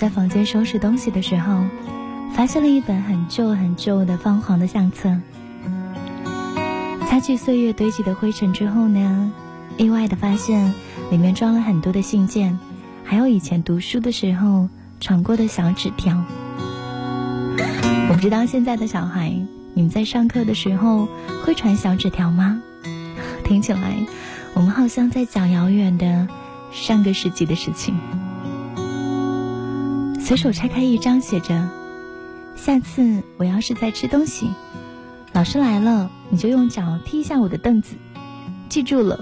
在房间收拾东西的时候，发现了一本很旧很旧的泛黄的相册。擦去岁月堆积的灰尘之后呢，意外的发现里面装了很多的信件，还有以前读书的时候传过的小纸条。我不知道现在的小孩，你们在上课的时候会传小纸条吗？听起来，我们好像在讲遥远的上个世纪的事情。随手拆开一张，写着：“下次我要是在吃东西，老师来了，你就用脚踢一下我的凳子，记住了。”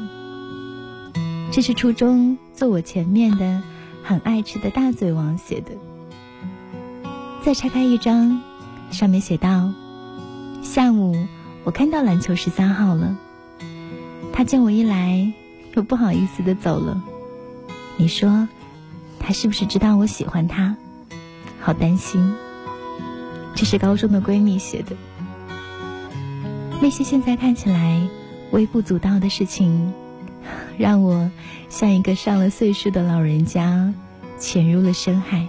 这是初中坐我前面的很爱吃的大嘴王写的。再拆开一张，上面写道：“下午我看到篮球十三号了，他见我一来，又不好意思的走了。你说，他是不是知道我喜欢他？”好担心，这是高中的闺蜜写的。那些现在看起来微不足道的事情，让我像一个上了岁数的老人家，潜入了深海，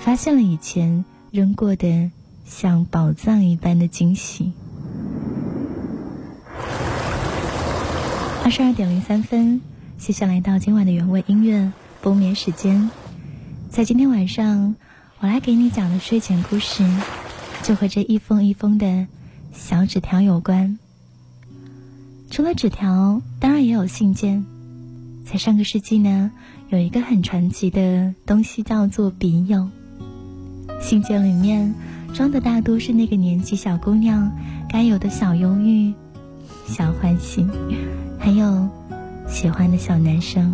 发现了以前扔过的像宝藏一般的惊喜。二十二点零三分，接下来到今晚的原味音乐播眠时间，在今天晚上。我来给你讲的睡前故事，就和这一封一封的小纸条有关。除了纸条，当然也有信件。在上个世纪呢，有一个很传奇的东西叫做笔友。信件里面装的大多是那个年纪小姑娘该有的小忧郁、小欢喜，还有喜欢的小男生。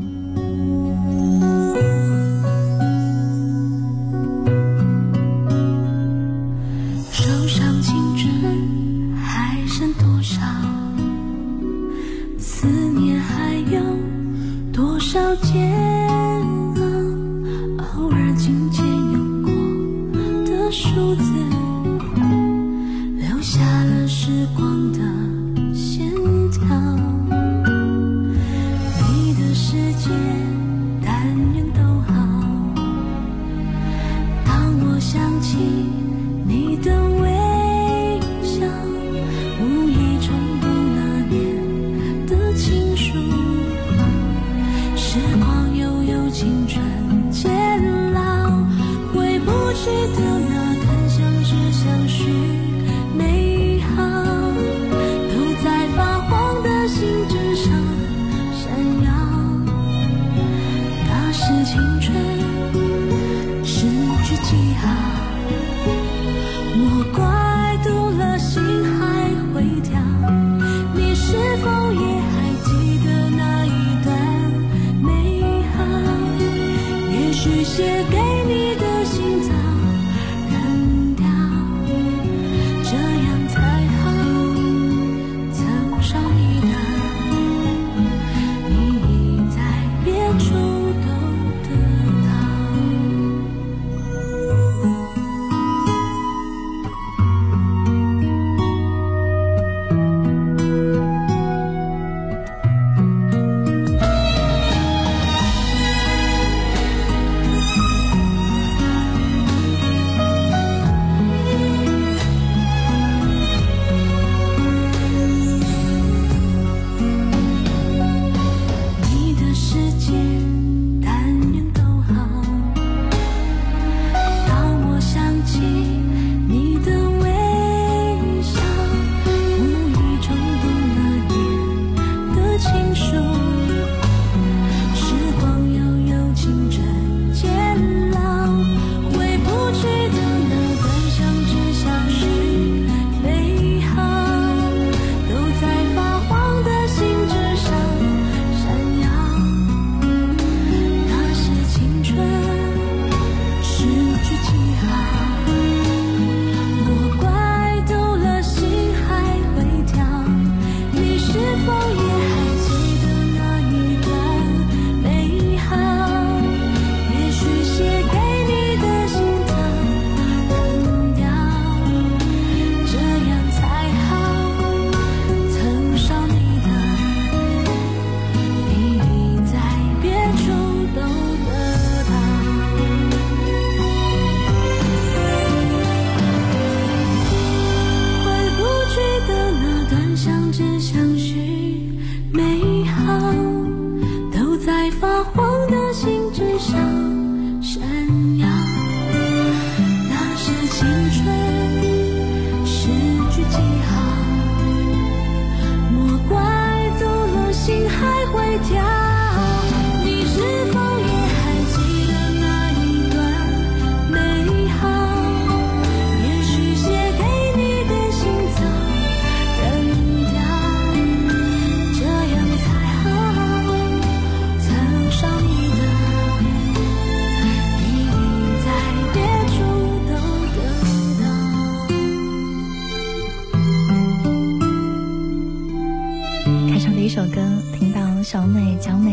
发黄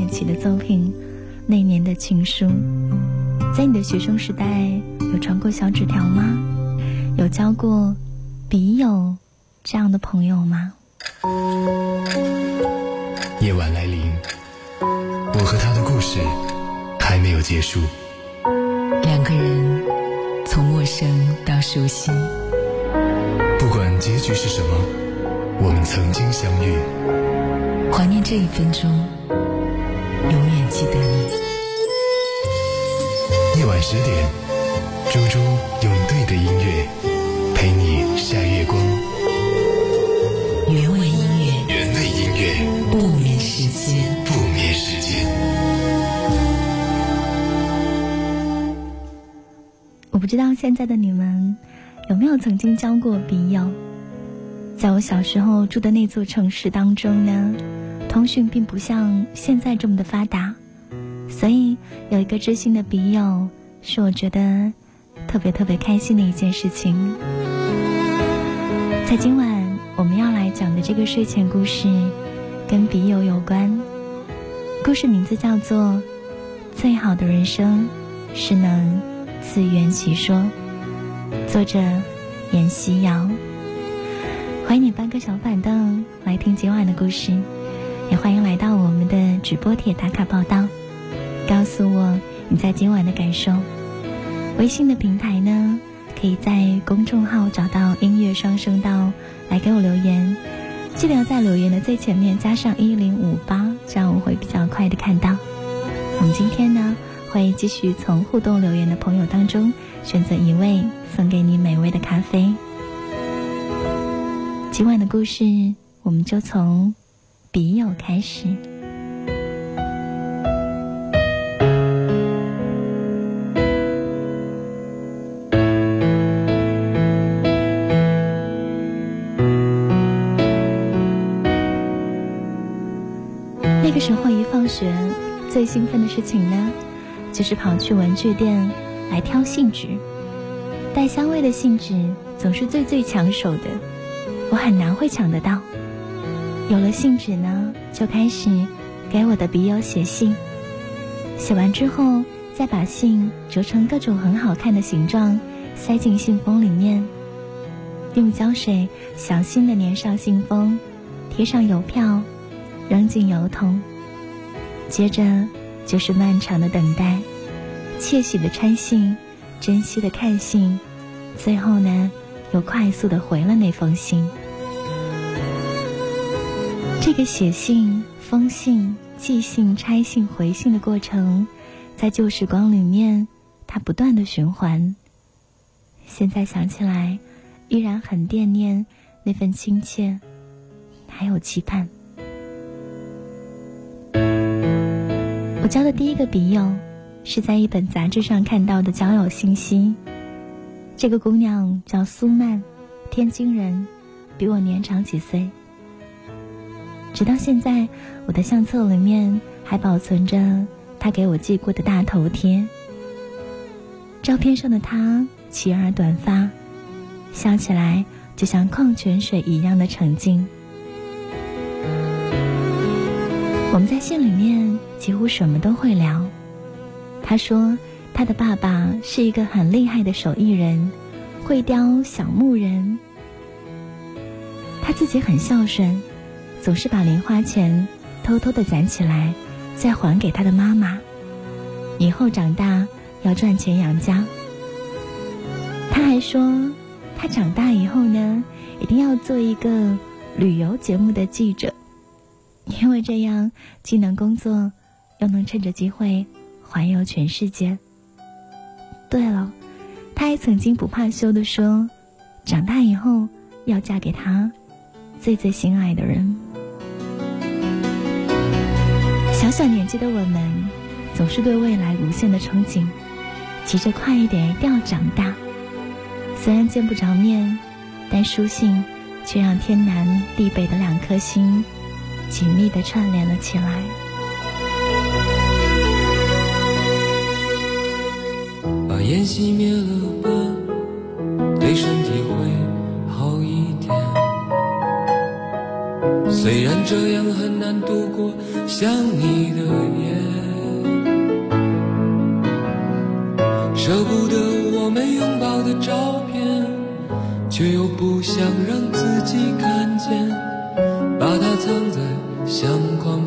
美蒋美琪的作品《那年的情书》，在你的学生时代有传过小纸条吗？有交过笔友这样的朋友吗？夜晚来临，我和他的故事还没有结束。两个人从陌生到熟悉，不管结局是什么，我们曾经相遇。怀念这一分钟，记得你。夜晚十点，猪猪用对的音乐陪你晒月光。原味音乐，原味音乐，不眠时间，不眠时间。我不知道现在的你们有没有曾经交过笔友？在我小时候住的那座城市当中呢？通讯并不像现在这么的发达，所以有一个知心的笔友，是我觉得特别特别开心的一件事情。在今晚我们要来讲的这个睡前故事，跟笔友有关。故事名字叫做《最好的人生是能自圆其说》，作者严希瑶。欢迎你搬个小板凳来听今晚的故事。也欢迎来到我们的直播帖打卡报道，告诉我你在今晚的感受。微信的平台呢，可以在公众号找到音乐双声道来给我留言，记得要在留言的最前面加上一零五八，这样我会比较快的看到。我们今天呢，会继续从互动留言的朋友当中选择一位，送给你美味的咖啡。今晚的故事，我们就从。笔友开始。放学，最兴奋的事情呢，就是跑去文具店来挑信纸。带香味的信纸总是最最抢手的，我很难会抢得到。有了信纸呢，就开始给我的笔友写信。写完之后，再把信折成各种很好看的形状，塞进信封里面，用胶水小心的粘上信封，贴上邮票，扔进邮筒。接着就是漫长的等待，窃喜的拆信，珍惜的看信，最后呢，又快速的回了那封信。这个写信、封信、寄信、拆信、回信的过程，在旧时光里面，它不断的循环。现在想起来，依然很惦念那份亲切，还有期盼。我交的第一个笔友，是在一本杂志上看到的交友信息。这个姑娘叫苏曼，天津人，比我年长几岁。直到现在，我的相册里面还保存着她给我寄过的大头贴。照片上的她齐耳短发，笑起来就像矿泉水一样的澄净。我们在信里面几乎什么都会聊。他说他的爸爸是一个很厉害的手艺人，会雕小木人。他自己很孝顺。总是把零花钱偷偷的攒起来，再还给他的妈妈。以后长大要赚钱养家。他还说，他长大以后呢，一定要做一个旅游节目的记者，因为这样既能工作，又能趁着机会环游全世界。对了，他还曾经不怕羞的说，长大以后要嫁给他最最心爱的人。小小年纪的我们，总是对未来无限的憧憬，急着快一点一定要长大。虽然见不着面，但书信却让天南地北的两颗心紧密的串联了起来。烟熄灭了吧，对身体会好一点。虽然这样很难度过想你的夜，舍不得我们拥抱的照片，却又不想让自己看见，把它藏在相框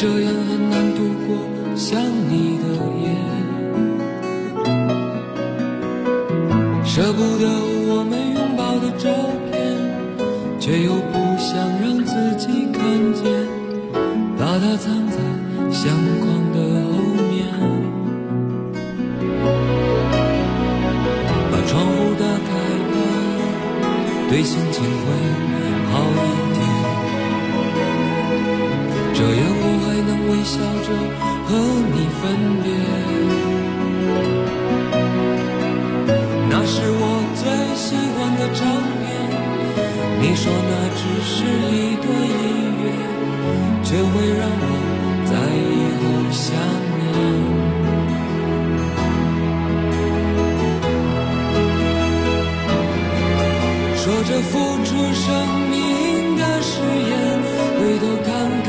这样着和你分别。那是我最喜欢的唱片，你说那只是一段音乐，却会让我在以后想念。说着付出生命的誓言，回头看看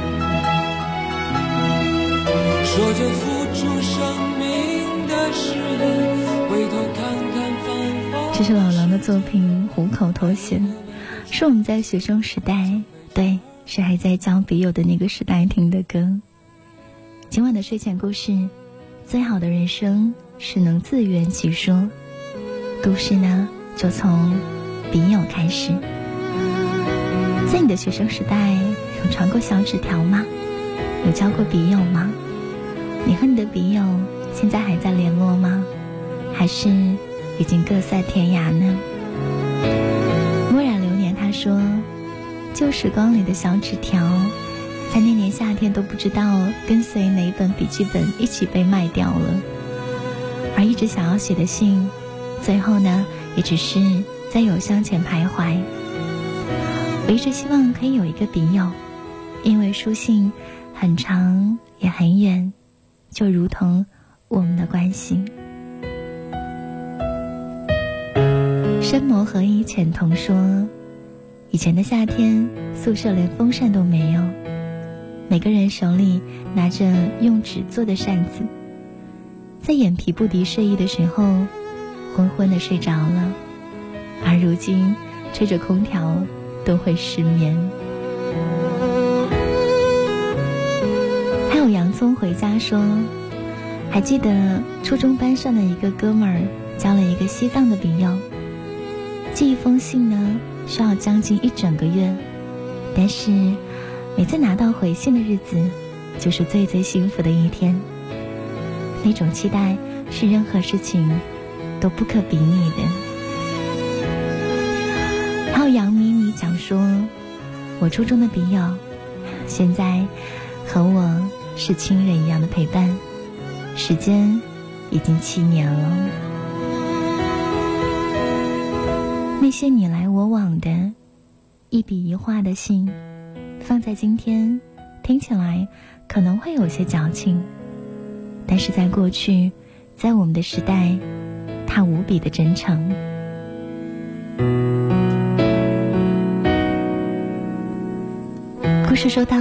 说着付出生命的誓言，回头看看繁华。这是老狼的作品《虎口脱险》，是我们在学生时代，对，是还在交笔友的那个时代听的歌。今晚的睡前故事，最好的人生是能自圆其说，故事呢，就从笔友开始。在你的学生时代，有传过小纸条吗？有交过笔友吗？你和你的笔友现在还在联络吗？还是已经各塞天涯呢？墨染流年他说，旧时光里的小纸条，在那年夏天都不知道跟随哪本笔记本一起被卖掉了，而一直想要写的信，最后呢，也只是在邮箱前徘徊。我一直希望可以有一个笔友，因为书信很长也很远，就如同我们的关系。深谋合一浅瞳说，以前的夏天，宿舍连风扇都没有，每个人手里拿着用纸做的扇子，在眼皮不敌睡意的时候，昏昏的睡着了，而如今吹着空调。都会失眠。还有洋葱回家说，还记得初中班上的一个哥们儿交了一个西藏的笔友，寄一封信呢需要将近一整个月，但是每次拿到回信的日子，就是最最幸福的一天。那种期待是任何事情都不可比拟的。还有杨咪。讲说，我初中的笔友，现在和我是亲人一样的陪伴，时间已经七年了。那些你来我往的一笔一画的信，放在今天听起来可能会有些矫情，但是在过去，在我们的时代，它无比的真诚。故事说到，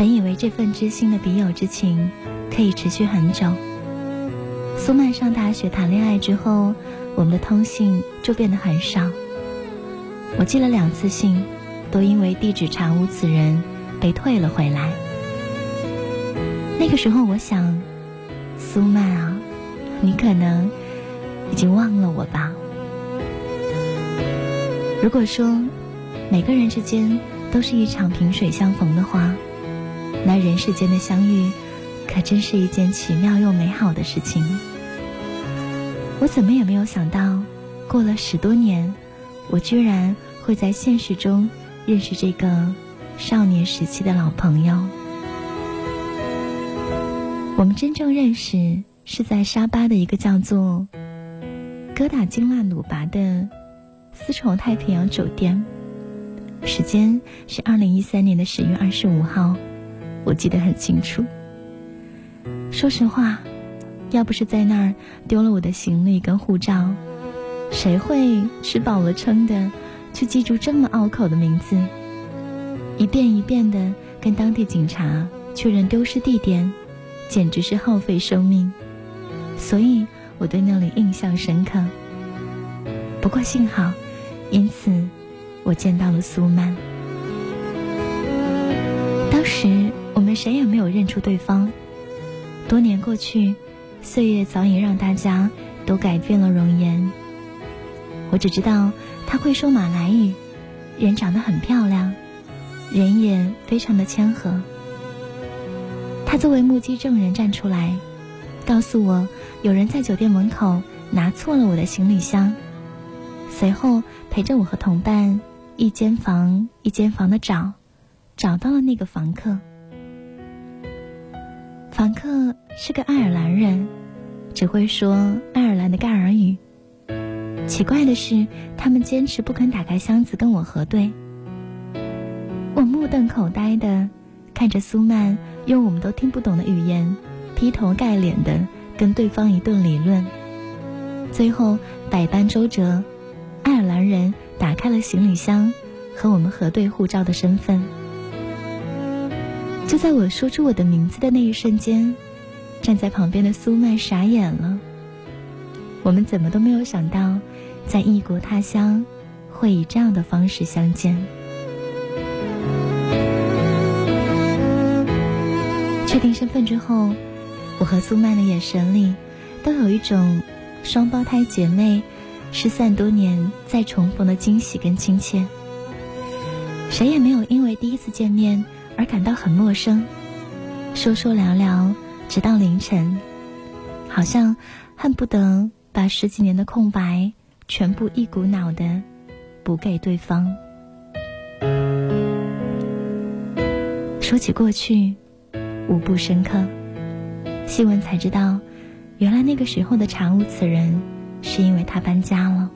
本以为这份知心的笔友之情可以持续很久。苏曼上大学谈恋爱之后，我们的通信就变得很少。我寄了两次信，都因为地址查无此人被退了回来。那个时候，我想，苏曼啊，你可能已经忘了我吧。如果说每个人之间，都是一场萍水相逢的话，那人世间的相遇，可真是一件奇妙又美好的事情。我怎么也没有想到，过了十多年，我居然会在现实中认识这个少年时期的老朋友。我们真正认识是在沙巴的一个叫做“哥打金腊努拔”的丝绸太平洋酒店。时间是二零一三年的十月二十五号，我记得很清楚。说实话，要不是在那儿丢了我的行李跟护照，谁会吃饱了撑的去记住这么拗口的名字？一遍一遍的跟当地警察确认丢失地点，简直是耗费生命。所以我对那里印象深刻。不过幸好，因此。我见到了苏曼。当时我们谁也没有认出对方。多年过去，岁月早已让大家都改变了容颜。我只知道他会说马来语，人长得很漂亮，人也非常的谦和。他作为目击证人站出来，告诉我有人在酒店门口拿错了我的行李箱。随后陪着我和同伴。一间房一间房的找，找到了那个房客。房客是个爱尔兰人，只会说爱尔兰的盖尔语。奇怪的是，他们坚持不肯打开箱子跟我核对。我目瞪口呆的看着苏曼用我们都听不懂的语言劈头盖脸的跟对方一顿理论，最后百般周折，爱尔兰人。打开了行李箱，和我们核对护照的身份。就在我说出我的名字的那一瞬间，站在旁边的苏曼傻眼了。我们怎么都没有想到，在异国他乡会以这样的方式相见。确定身份之后，我和苏曼的眼神里都有一种双胞胎姐妹失散多年再重逢的惊喜跟亲切。谁也没有因为第一次见面而感到很陌生，说说聊聊，直到凌晨，好像恨不得把十几年的空白全部一股脑的补给对方。说起过去，无不深刻。细问才知道，原来那个时候的查无此人，是因为他搬家了。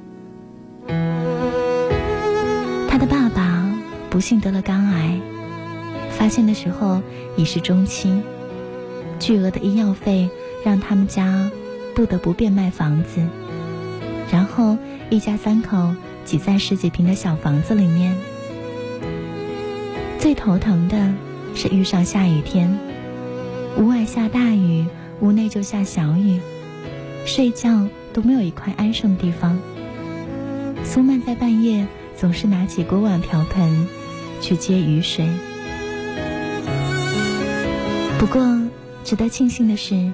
他的爸爸不幸得了肝癌，发现的时候已是中期，巨额的医药费让他们家不得不变卖房子，然后一家三口挤在十几平的小房子里面。最头疼的是遇上下雨天。屋外下大雨，屋内就下小雨，睡觉都没有一块安生的地方。苏曼在半夜总是拿起锅碗瓢盆去接雨水。不过，值得庆幸的是，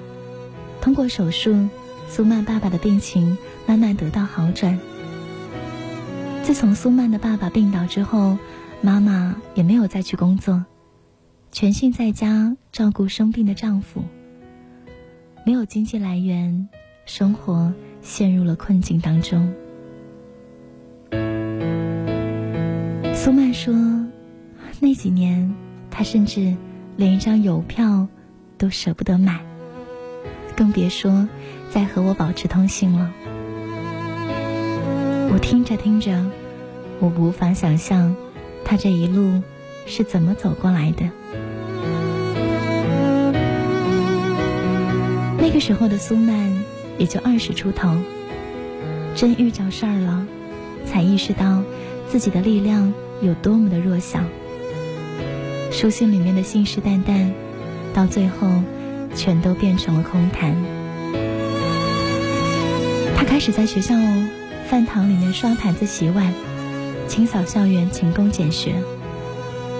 通过手术，苏曼爸爸的病情慢慢得到好转。自从苏曼的爸爸病倒之后，妈妈也没有再去工作。全心在家照顾生病的丈夫，没有经济来源，生活陷入了困境当中。苏曼说，那几年她甚至连一张邮票都舍不得买，更别说再和我保持通信了。我听着听着，我无法想象他这一路是怎么走过来的。那个时候的苏曼也就二十出头，真遇着事儿了，才意识到自己的力量有多么的弱小。书信里面的信誓旦旦，到最后全都变成了空谈。他开始在学校饭堂里面刷盘子、洗碗，清扫校园、勤工俭学，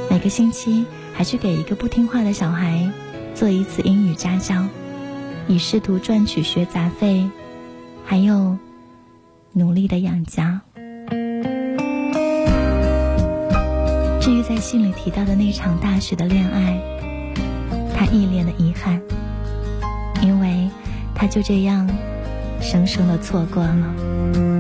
每个星期还去给一个不听话的小孩做一次英语家教。以试图赚取学杂费，还有努力的养家。于在信里提到的那场大学的恋爱，他一脸的遗憾，因为他就这样生生的错过了。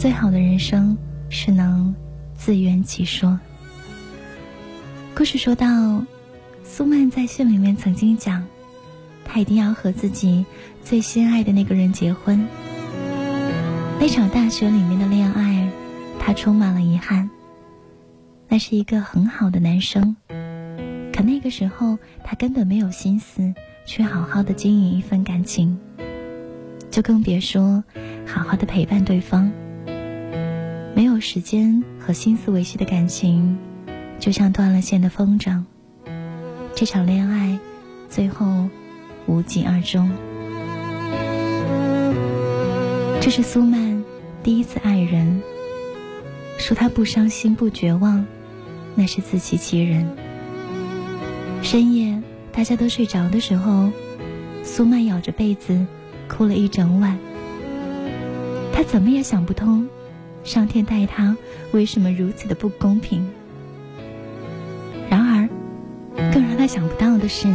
最好的人生是能自圆其说。故事说到，苏曼在信里面曾经讲，她一定要和自己最心爱的那个人结婚。那场大学里面的恋爱，她充满了遗憾。那是一个很好的男生，可那个时候她根本没有心思去好好的经营一份感情。就更别说好好的陪伴对方。没有时间和心思维系的感情，就像断了线的风筝。这场恋爱最后无疾而终。这是苏曼第一次爱人，说她不伤心不绝望，那是自欺欺人。深夜大家都睡着的时候，苏曼咬着被子。哭了一整晚，他怎么也想不通，上天待他为什么如此的不公平。然而，更让他想不到的是，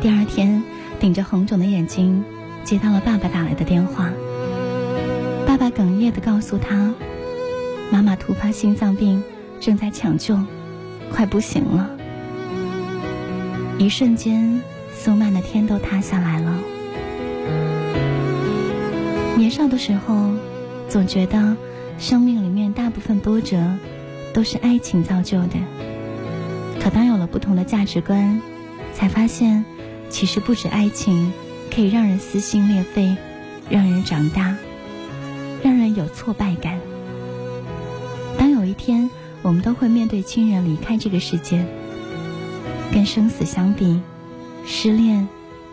第二天顶着红肿的眼睛接到了爸爸打来的电话。爸爸哽咽的告诉他，妈妈突发心脏病，正在抢救，快不行了。一瞬间，苏曼的天都塌下来了。年少的时候，总觉得生命里面大部分波折都是爱情造就的。可当有了不同的价值观，才发现其实不止爱情可以让人撕心裂肺，让人长大，让人有挫败感。当有一天我们都会面对亲人离开这个世界，跟生死相比，失恋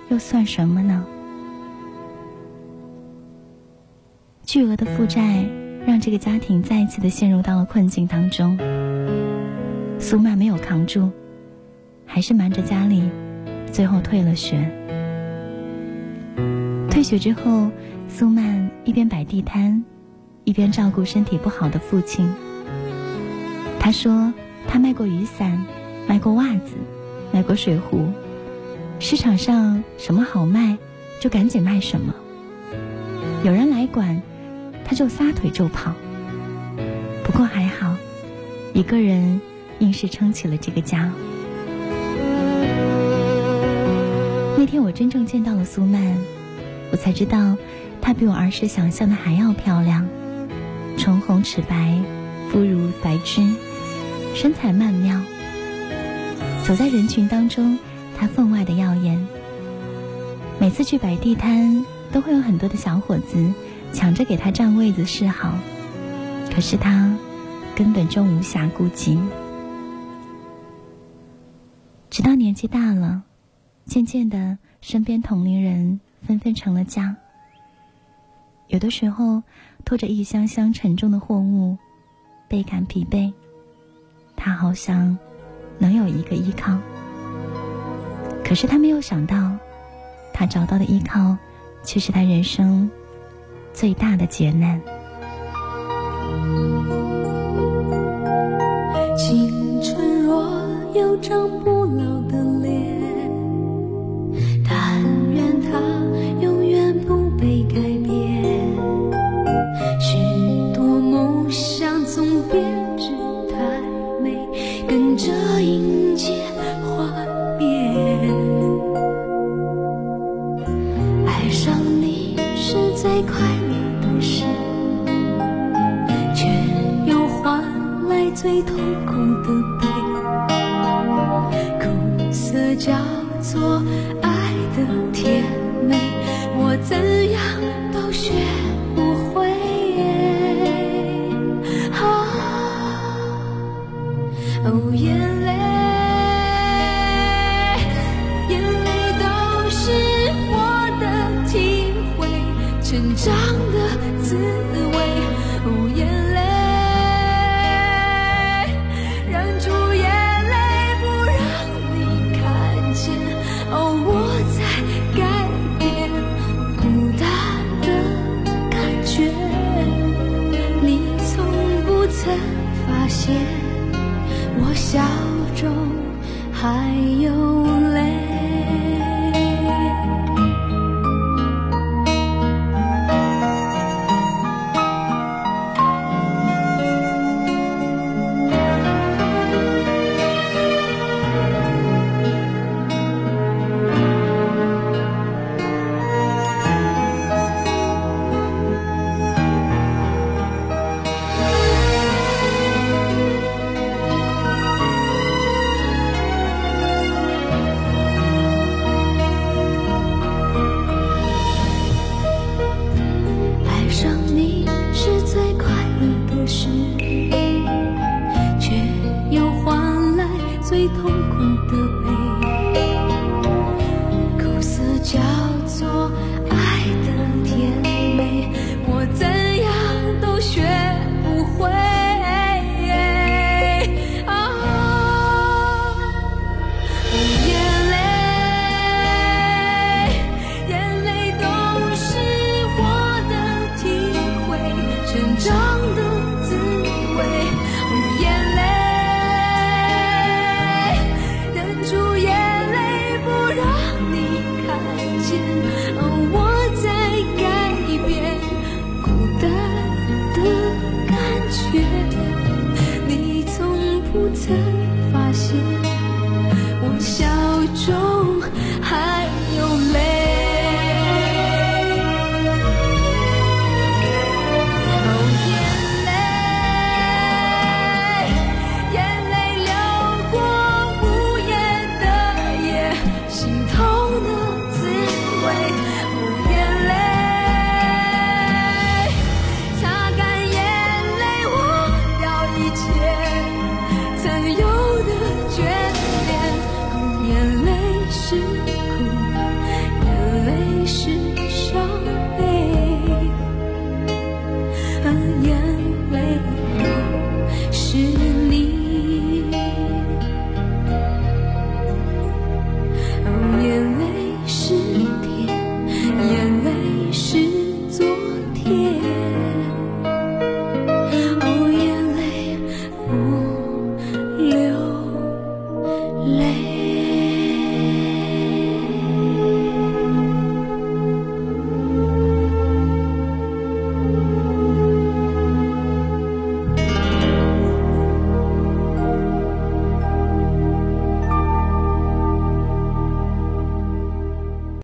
又算什么呢？巨额的负债让这个家庭再一次的陷入到了困境当中。苏曼没有扛住，还是瞒着家里，最后退了学。退学之后，苏曼一边摆地摊，一边照顾身体不好的父亲。他说，他卖过雨伞，卖过袜子，卖过水壶，市场上什么好卖，就赶紧卖什么。有人来管。他就撒腿就跑，不过还好，一个人硬是撑起了这个家。那天我真正见到了苏曼，我才知道，她比我儿时想象的还要漂亮，唇红齿白，肤如白芝，身材曼妙。走在人群当中，她分外的耀眼。每次去摆地摊，都会有很多的小伙子。抢着给他占位子示好，可是他根本就无暇顾及。直到年纪大了，渐渐的，身边同龄人纷纷成了家。有的时候，拖着一箱箱沉重的货物，倍感疲惫。他好想能有一个依靠，可是他没有想到，他找到的依靠，却是他人生。最大的劫难。长得